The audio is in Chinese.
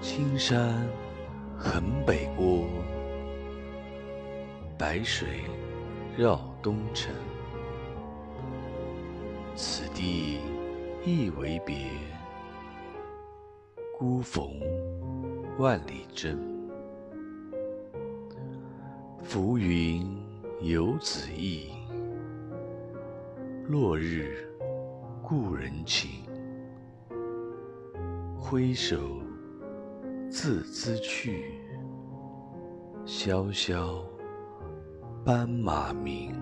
青山横北郭，白水绕东城。此地一为别，孤逢万里征。浮云游子意，落日故人情。挥手自兹去，萧萧斑马鸣。